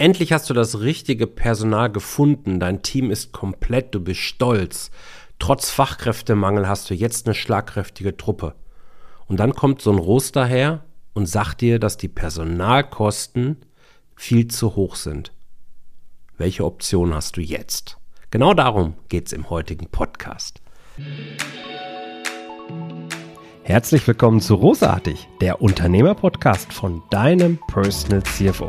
Endlich hast du das richtige Personal gefunden, dein Team ist komplett, du bist stolz. Trotz Fachkräftemangel hast du jetzt eine schlagkräftige Truppe. Und dann kommt so ein Roster her und sagt dir, dass die Personalkosten viel zu hoch sind. Welche Option hast du jetzt? Genau darum geht es im heutigen Podcast. Herzlich willkommen zu Rosartig, der Unternehmerpodcast von deinem Personal CFO.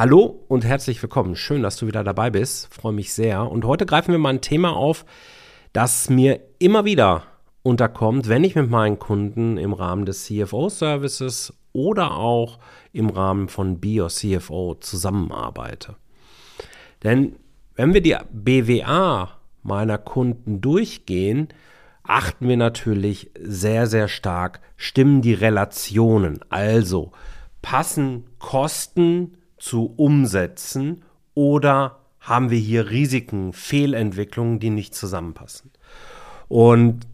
Hallo und herzlich willkommen. Schön, dass du wieder dabei bist. Freue mich sehr. Und heute greifen wir mal ein Thema auf, das mir immer wieder unterkommt, wenn ich mit meinen Kunden im Rahmen des CFO-Services oder auch im Rahmen von Bio CFO zusammenarbeite. Denn wenn wir die BWA meiner Kunden durchgehen, achten wir natürlich sehr, sehr stark, stimmen die Relationen. Also passen Kosten zu umsetzen oder haben wir hier Risiken, Fehlentwicklungen, die nicht zusammenpassen. Und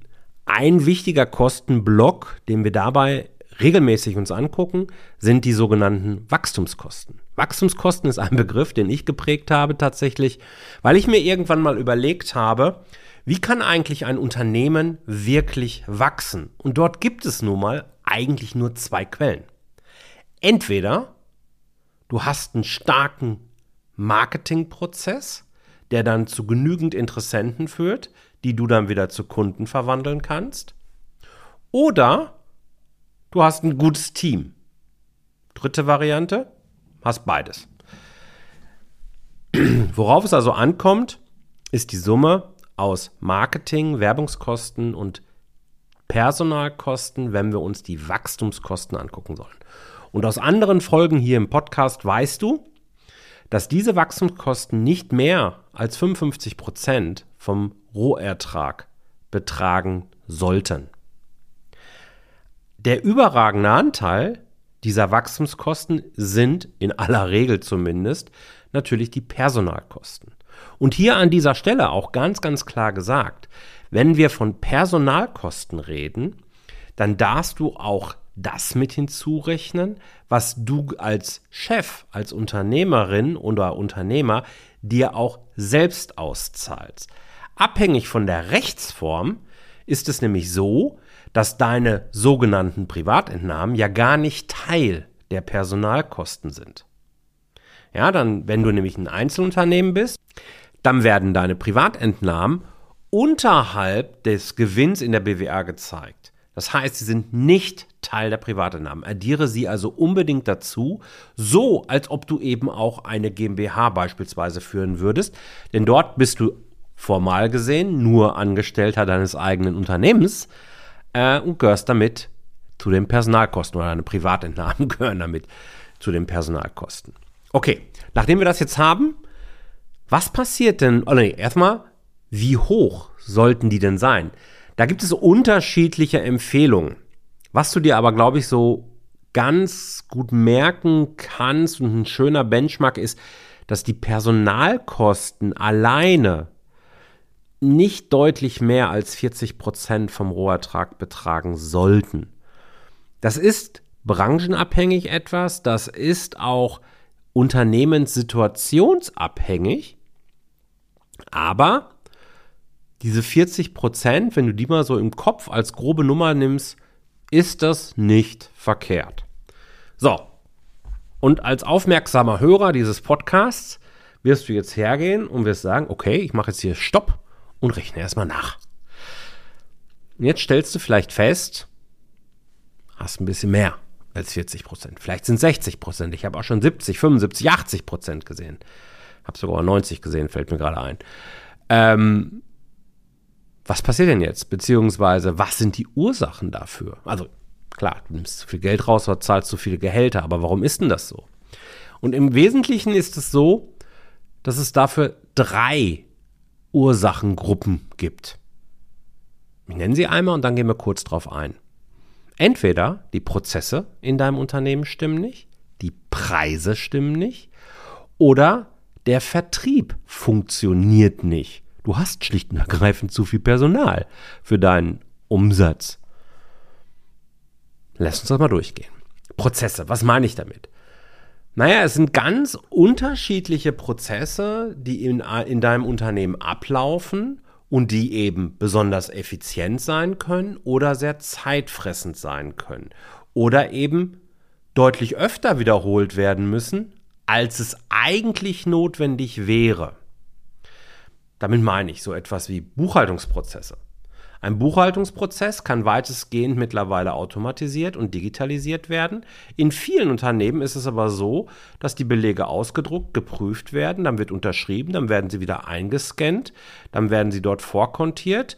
ein wichtiger Kostenblock, den wir dabei regelmäßig uns angucken, sind die sogenannten Wachstumskosten. Wachstumskosten ist ein Begriff, den ich geprägt habe tatsächlich, weil ich mir irgendwann mal überlegt habe, wie kann eigentlich ein Unternehmen wirklich wachsen? Und dort gibt es nun mal eigentlich nur zwei Quellen. Entweder Du hast einen starken Marketingprozess, der dann zu genügend Interessenten führt, die du dann wieder zu Kunden verwandeln kannst. Oder du hast ein gutes Team. Dritte Variante, hast beides. Worauf es also ankommt, ist die Summe aus Marketing, Werbungskosten und Personalkosten, wenn wir uns die Wachstumskosten angucken sollen. Und aus anderen Folgen hier im Podcast weißt du, dass diese Wachstumskosten nicht mehr als 55 Prozent vom Rohertrag betragen sollten. Der überragende Anteil dieser Wachstumskosten sind in aller Regel zumindest natürlich die Personalkosten. Und hier an dieser Stelle auch ganz, ganz klar gesagt, wenn wir von Personalkosten reden, dann darfst du auch das mit hinzurechnen, was du als Chef, als Unternehmerin oder Unternehmer dir auch selbst auszahlst. Abhängig von der Rechtsform ist es nämlich so, dass deine sogenannten Privatentnahmen ja gar nicht Teil der Personalkosten sind. Ja, dann, wenn du nämlich ein Einzelunternehmen bist, dann werden deine Privatentnahmen unterhalb des Gewinns in der BWA gezeigt. Das heißt, sie sind nicht Teil der Privateinnahmen. Addiere sie also unbedingt dazu, so als ob du eben auch eine GmbH beispielsweise führen würdest. Denn dort bist du formal gesehen nur Angestellter deines eigenen Unternehmens äh, und gehörst damit zu den Personalkosten oder deine Privatentnahmen gehören damit zu den Personalkosten. Okay, nachdem wir das jetzt haben, was passiert denn? Oh nee, erstmal, wie hoch sollten die denn sein? Da gibt es unterschiedliche Empfehlungen. Was du dir aber, glaube ich, so ganz gut merken kannst und ein schöner Benchmark ist, dass die Personalkosten alleine nicht deutlich mehr als 40 Prozent vom Rohertrag betragen sollten. Das ist branchenabhängig etwas, das ist auch unternehmenssituationsabhängig, aber diese 40 Prozent, wenn du die mal so im Kopf als grobe Nummer nimmst, ist das nicht verkehrt. So, und als aufmerksamer Hörer dieses Podcasts wirst du jetzt hergehen und wirst sagen, okay, ich mache jetzt hier Stopp und rechne erstmal nach. Und jetzt stellst du vielleicht fest, hast ein bisschen mehr als 40 Prozent. Vielleicht sind 60 Prozent. Ich habe auch schon 70, 75, 80 Prozent gesehen. Habe sogar 90 gesehen, fällt mir gerade ein. Ähm, was passiert denn jetzt? Beziehungsweise, was sind die Ursachen dafür? Also, klar, du nimmst zu viel Geld raus oder zahlst zu viele Gehälter, aber warum ist denn das so? Und im Wesentlichen ist es so, dass es dafür drei Ursachengruppen gibt. Ich nenne sie einmal und dann gehen wir kurz drauf ein. Entweder die Prozesse in deinem Unternehmen stimmen nicht, die Preise stimmen nicht oder der Vertrieb funktioniert nicht. Du hast schlicht und ergreifend zu viel Personal für deinen Umsatz. Lass uns das mal durchgehen. Prozesse, was meine ich damit? Naja, es sind ganz unterschiedliche Prozesse, die in, in deinem Unternehmen ablaufen und die eben besonders effizient sein können oder sehr zeitfressend sein können oder eben deutlich öfter wiederholt werden müssen, als es eigentlich notwendig wäre. Damit meine ich so etwas wie Buchhaltungsprozesse. Ein Buchhaltungsprozess kann weitestgehend mittlerweile automatisiert und digitalisiert werden. In vielen Unternehmen ist es aber so, dass die Belege ausgedruckt, geprüft werden, dann wird unterschrieben, dann werden sie wieder eingescannt, dann werden sie dort vorkontiert,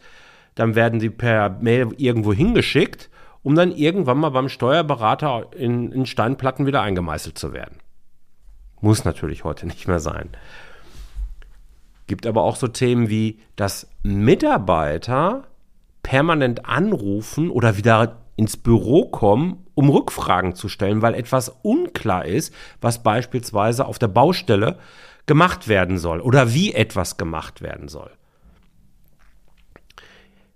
dann werden sie per Mail irgendwo hingeschickt, um dann irgendwann mal beim Steuerberater in, in Steinplatten wieder eingemeißelt zu werden. Muss natürlich heute nicht mehr sein. Gibt aber auch so Themen wie, dass Mitarbeiter permanent anrufen oder wieder ins Büro kommen, um Rückfragen zu stellen, weil etwas unklar ist, was beispielsweise auf der Baustelle gemacht werden soll oder wie etwas gemacht werden soll.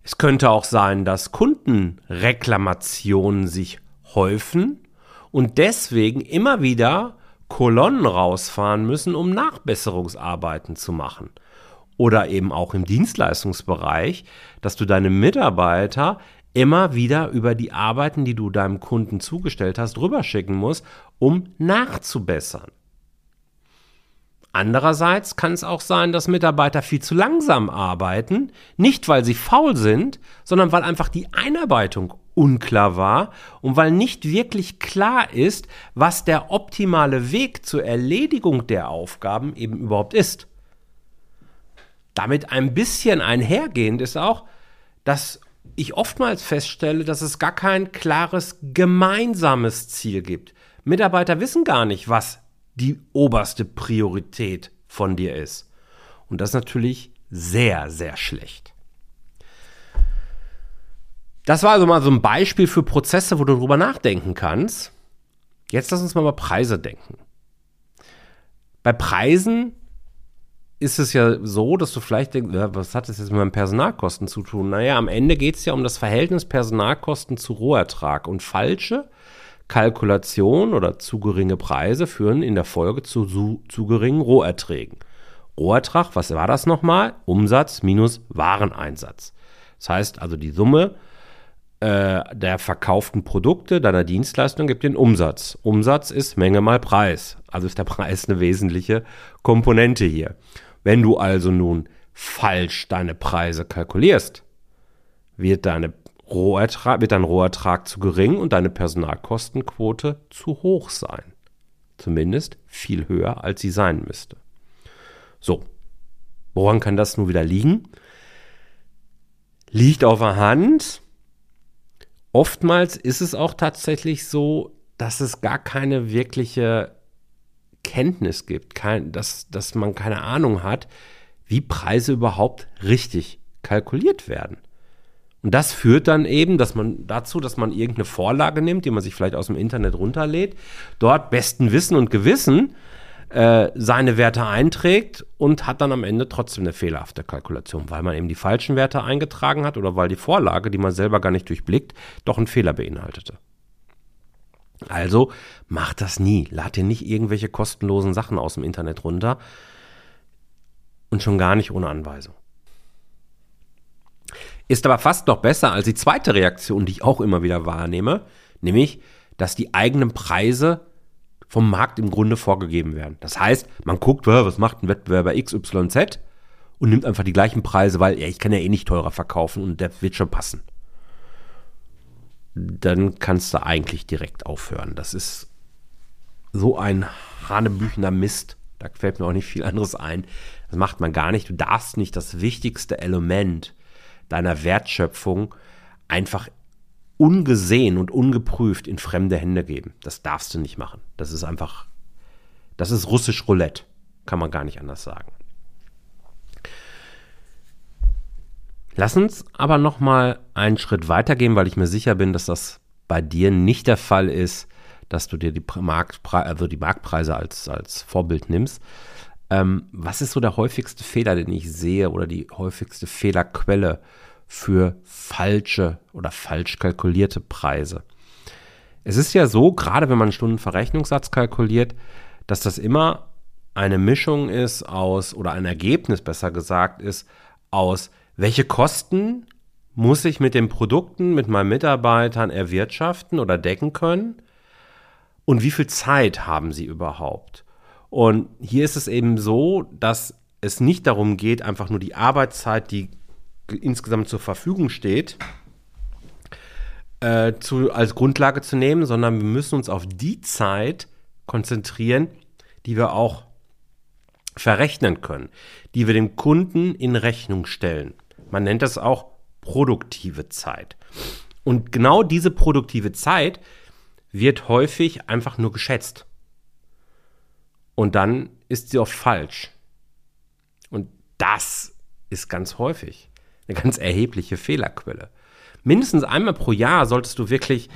Es könnte auch sein, dass Kundenreklamationen sich häufen und deswegen immer wieder Kolonnen rausfahren müssen, um Nachbesserungsarbeiten zu machen oder eben auch im Dienstleistungsbereich, dass du deine Mitarbeiter immer wieder über die Arbeiten, die du deinem Kunden zugestellt hast, rüberschicken musst, um nachzubessern. Andererseits kann es auch sein, dass Mitarbeiter viel zu langsam arbeiten, nicht weil sie faul sind, sondern weil einfach die Einarbeitung unklar war und weil nicht wirklich klar ist, was der optimale Weg zur Erledigung der Aufgaben eben überhaupt ist. Damit ein bisschen einhergehend ist auch, dass ich oftmals feststelle, dass es gar kein klares gemeinsames Ziel gibt. Mitarbeiter wissen gar nicht, was die oberste Priorität von dir ist. Und das ist natürlich sehr, sehr schlecht. Das war also mal so ein Beispiel für Prozesse, wo du drüber nachdenken kannst. Jetzt lass uns mal über Preise denken. Bei Preisen ist es ja so, dass du vielleicht denkst, ja, was hat das jetzt mit meinen Personalkosten zu tun? Naja, am Ende geht es ja um das Verhältnis Personalkosten zu Rohertrag. Und falsche Kalkulation oder zu geringe Preise führen in der Folge zu, zu, zu geringen Roherträgen. Rohertrag, was war das nochmal? Umsatz minus Wareneinsatz. Das heißt also, die Summe äh, der verkauften Produkte deiner Dienstleistung gibt den Umsatz. Umsatz ist Menge mal Preis. Also ist der Preis eine wesentliche Komponente hier. Wenn du also nun falsch deine Preise kalkulierst, wird, deine Rohertrag, wird dein Rohertrag zu gering und deine Personalkostenquote zu hoch sein. Zumindest viel höher, als sie sein müsste. So, woran kann das nun wieder liegen? Liegt auf der Hand. Oftmals ist es auch tatsächlich so, dass es gar keine wirkliche Kenntnis gibt, kein, dass, dass man keine Ahnung hat, wie Preise überhaupt richtig kalkuliert werden. Und das führt dann eben, dass man dazu, dass man irgendeine Vorlage nimmt, die man sich vielleicht aus dem Internet runterlädt, dort besten Wissen und Gewissen äh, seine Werte einträgt und hat dann am Ende trotzdem eine fehlerhafte Kalkulation, weil man eben die falschen Werte eingetragen hat oder weil die Vorlage, die man selber gar nicht durchblickt, doch einen Fehler beinhaltete. Also mach das nie. Lad dir nicht irgendwelche kostenlosen Sachen aus dem Internet runter. Und schon gar nicht ohne Anweisung. Ist aber fast noch besser als die zweite Reaktion, die ich auch immer wieder wahrnehme, nämlich, dass die eigenen Preise vom Markt im Grunde vorgegeben werden. Das heißt, man guckt, was macht ein Wettbewerber XYZ und nimmt einfach die gleichen Preise, weil ja, ich kann ja eh nicht teurer verkaufen und der wird schon passen dann kannst du eigentlich direkt aufhören. Das ist so ein hanebüchender Mist. Da fällt mir auch nicht viel anderes ein. Das macht man gar nicht. Du darfst nicht das wichtigste Element deiner Wertschöpfung einfach ungesehen und ungeprüft in fremde Hände geben. Das darfst du nicht machen. Das ist einfach Das ist russisch Roulette, kann man gar nicht anders sagen. Lass uns aber noch mal einen Schritt weitergehen, weil ich mir sicher bin, dass das bei dir nicht der Fall ist, dass du dir die, Marktpre also die Marktpreise als, als Vorbild nimmst. Ähm, was ist so der häufigste Fehler, den ich sehe oder die häufigste Fehlerquelle für falsche oder falsch kalkulierte Preise? Es ist ja so, gerade wenn man einen Stundenverrechnungssatz kalkuliert, dass das immer eine Mischung ist aus, oder ein Ergebnis besser gesagt ist, aus welche Kosten muss ich mit den Produkten, mit meinen Mitarbeitern erwirtschaften oder decken können und wie viel Zeit haben sie überhaupt. Und hier ist es eben so, dass es nicht darum geht, einfach nur die Arbeitszeit, die insgesamt zur Verfügung steht, äh, zu, als Grundlage zu nehmen, sondern wir müssen uns auf die Zeit konzentrieren, die wir auch verrechnen können, die wir dem Kunden in Rechnung stellen. Man nennt das auch produktive Zeit. Und genau diese produktive Zeit wird häufig einfach nur geschätzt. Und dann ist sie oft falsch. Und das ist ganz häufig eine ganz erhebliche Fehlerquelle. Mindestens einmal pro Jahr solltest du wirklich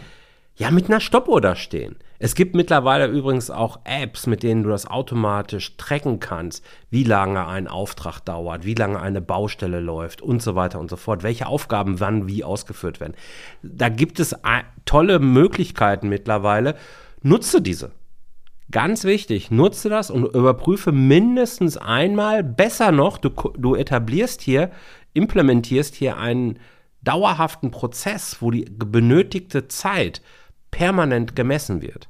ja mit einer Stoppuhr da stehen. Es gibt mittlerweile übrigens auch Apps, mit denen du das automatisch tracken kannst, wie lange ein Auftrag dauert, wie lange eine Baustelle läuft und so weiter und so fort, welche Aufgaben wann wie ausgeführt werden. Da gibt es tolle Möglichkeiten mittlerweile. Nutze diese. Ganz wichtig, nutze das und überprüfe mindestens einmal, besser noch, du, du etablierst hier, implementierst hier einen dauerhaften Prozess, wo die benötigte Zeit permanent gemessen wird.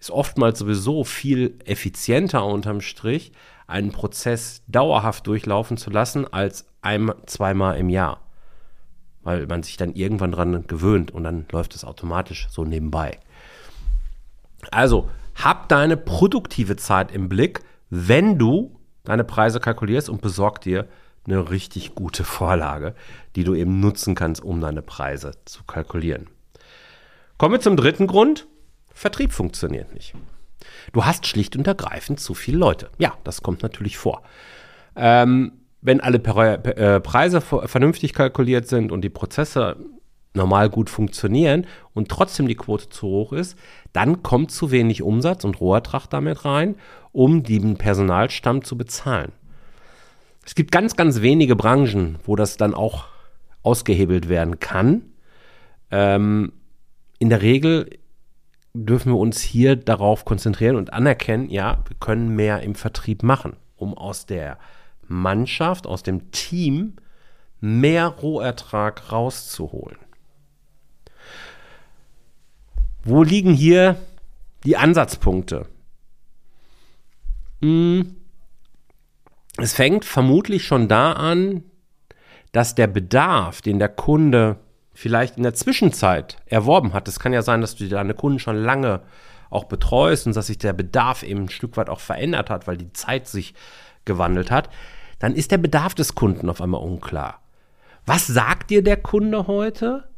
Ist oftmals sowieso viel effizienter unterm Strich, einen Prozess dauerhaft durchlaufen zu lassen, als ein, zweimal im Jahr. Weil man sich dann irgendwann dran gewöhnt und dann läuft es automatisch so nebenbei. Also, hab deine produktive Zeit im Blick, wenn du deine Preise kalkulierst und besorg dir eine richtig gute Vorlage, die du eben nutzen kannst, um deine Preise zu kalkulieren. Kommen wir zum dritten Grund. Vertrieb funktioniert nicht. Du hast schlicht und ergreifend zu viele Leute. Ja, das kommt natürlich vor. Ähm, wenn alle äh, Preise vernünftig kalkuliert sind und die Prozesse normal gut funktionieren und trotzdem die Quote zu hoch ist, dann kommt zu wenig Umsatz und Rohertrag damit rein, um den Personalstamm zu bezahlen. Es gibt ganz, ganz wenige Branchen, wo das dann auch ausgehebelt werden kann. Ähm, in der Regel dürfen wir uns hier darauf konzentrieren und anerkennen, ja, wir können mehr im Vertrieb machen, um aus der Mannschaft, aus dem Team mehr Rohertrag rauszuholen. Wo liegen hier die Ansatzpunkte? Hm. Es fängt vermutlich schon da an, dass der Bedarf, den der Kunde vielleicht in der Zwischenzeit erworben hat. Es kann ja sein, dass du deine Kunden schon lange auch betreust und dass sich der Bedarf eben ein Stück weit auch verändert hat, weil die Zeit sich gewandelt hat, dann ist der Bedarf des Kunden auf einmal unklar. Was sagt dir der Kunde heute?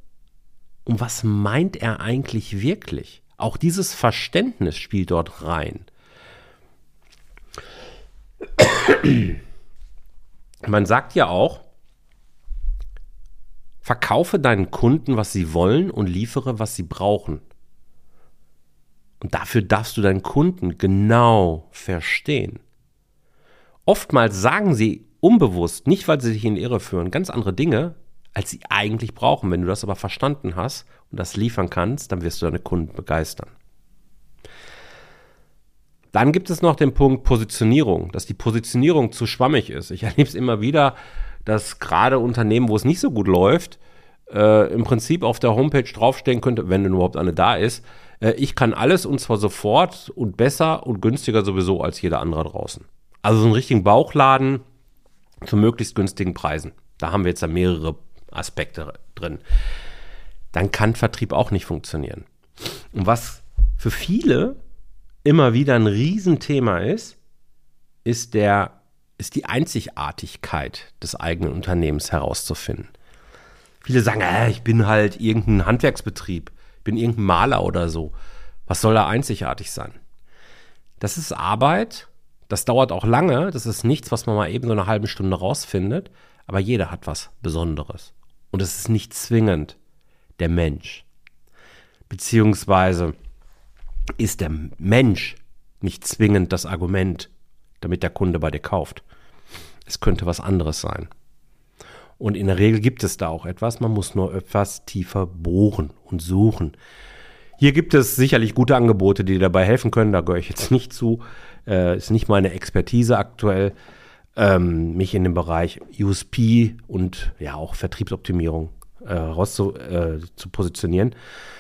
Und was meint er eigentlich wirklich? Auch dieses Verständnis spielt dort rein. Man sagt ja auch, Verkaufe deinen Kunden, was sie wollen und liefere, was sie brauchen. Und dafür darfst du deinen Kunden genau verstehen. Oftmals sagen sie unbewusst, nicht weil sie dich in Irre führen, ganz andere Dinge, als sie eigentlich brauchen. Wenn du das aber verstanden hast und das liefern kannst, dann wirst du deine Kunden begeistern. Dann gibt es noch den Punkt Positionierung, dass die Positionierung zu schwammig ist. Ich erlebe es immer wieder, dass gerade Unternehmen, wo es nicht so gut läuft, äh, im Prinzip auf der Homepage draufstehen könnte, wenn denn überhaupt eine da ist, äh, ich kann alles und zwar sofort und besser und günstiger sowieso als jeder andere draußen. Also so einen richtigen Bauchladen zu möglichst günstigen Preisen. Da haben wir jetzt da mehrere Aspekte drin. Dann kann Vertrieb auch nicht funktionieren. Und was für viele immer wieder ein Riesenthema ist, ist der ist die Einzigartigkeit des eigenen Unternehmens herauszufinden. Viele sagen, äh, ich bin halt irgendein Handwerksbetrieb, bin irgendein Maler oder so. Was soll da einzigartig sein? Das ist Arbeit, das dauert auch lange, das ist nichts, was man mal eben so eine halbe Stunde rausfindet, aber jeder hat was Besonderes. Und es ist nicht zwingend der Mensch. Beziehungsweise ist der Mensch nicht zwingend das Argument, damit der Kunde bei dir kauft. Es könnte was anderes sein. Und in der Regel gibt es da auch etwas, man muss nur etwas tiefer bohren und suchen. Hier gibt es sicherlich gute Angebote, die dir dabei helfen können. Da gehöre ich jetzt nicht zu. Äh, ist nicht meine Expertise aktuell, ähm, mich in dem Bereich USP und ja auch Vertriebsoptimierung äh, raus zu, äh, zu positionieren.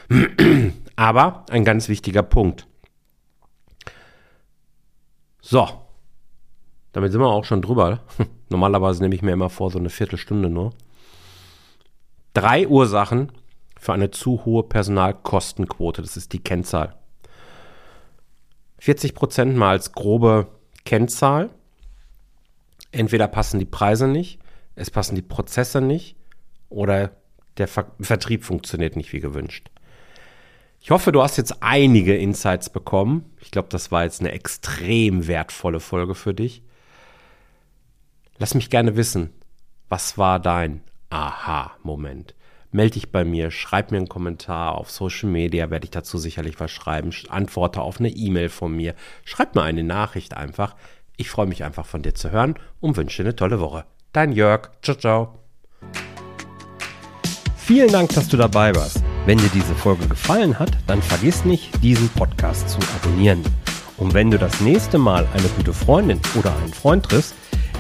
Aber ein ganz wichtiger Punkt. So, damit sind wir auch schon drüber. Normalerweise nehme ich mir immer vor, so eine Viertelstunde nur. Drei Ursachen für eine zu hohe Personalkostenquote. Das ist die Kennzahl. 40 Prozent mal als grobe Kennzahl. Entweder passen die Preise nicht, es passen die Prozesse nicht oder der Ver Vertrieb funktioniert nicht wie gewünscht. Ich hoffe, du hast jetzt einige Insights bekommen. Ich glaube, das war jetzt eine extrem wertvolle Folge für dich. Lass mich gerne wissen, was war dein Aha-Moment? Melde dich bei mir, schreib mir einen Kommentar auf Social Media, werde ich dazu sicherlich was schreiben. Antworte auf eine E-Mail von mir. Schreib mir eine Nachricht einfach. Ich freue mich einfach von dir zu hören und wünsche dir eine tolle Woche. Dein Jörg. Ciao, ciao. Vielen Dank, dass du dabei warst. Wenn dir diese Folge gefallen hat, dann vergiss nicht, diesen Podcast zu abonnieren. Und wenn du das nächste Mal eine gute Freundin oder einen Freund triffst,